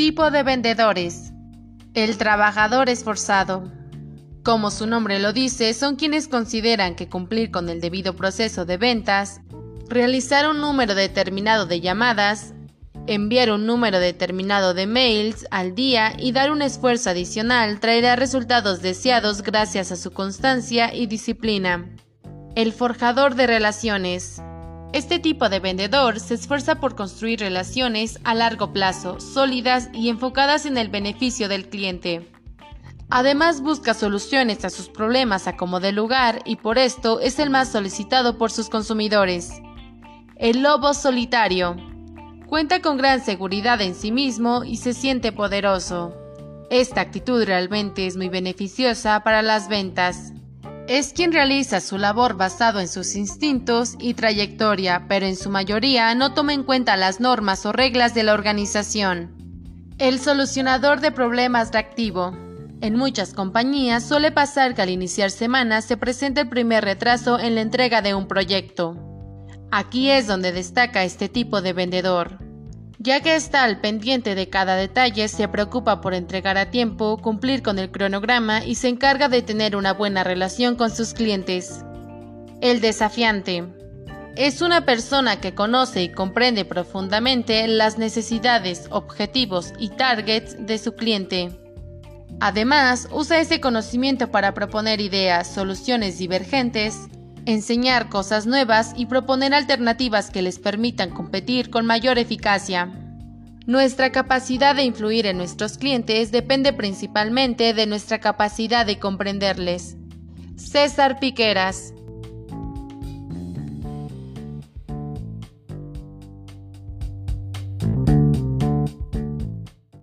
Tipo de vendedores. El trabajador esforzado. Como su nombre lo dice, son quienes consideran que cumplir con el debido proceso de ventas, realizar un número determinado de llamadas, enviar un número determinado de mails al día y dar un esfuerzo adicional traerá resultados deseados gracias a su constancia y disciplina. El forjador de relaciones. Este tipo de vendedor se esfuerza por construir relaciones a largo plazo, sólidas y enfocadas en el beneficio del cliente. Además busca soluciones a sus problemas a como de lugar y por esto es el más solicitado por sus consumidores. El lobo solitario. Cuenta con gran seguridad en sí mismo y se siente poderoso. Esta actitud realmente es muy beneficiosa para las ventas. Es quien realiza su labor basado en sus instintos y trayectoria, pero en su mayoría no toma en cuenta las normas o reglas de la organización. El solucionador de problemas reactivo. En muchas compañías suele pasar que al iniciar semanas se presenta el primer retraso en la entrega de un proyecto. Aquí es donde destaca este tipo de vendedor ya que está al pendiente de cada detalle, se preocupa por entregar a tiempo, cumplir con el cronograma y se encarga de tener una buena relación con sus clientes. El desafiante. Es una persona que conoce y comprende profundamente las necesidades, objetivos y targets de su cliente. Además, usa ese conocimiento para proponer ideas, soluciones divergentes, enseñar cosas nuevas y proponer alternativas que les permitan competir con mayor eficacia. Nuestra capacidad de influir en nuestros clientes depende principalmente de nuestra capacidad de comprenderles. César Piqueras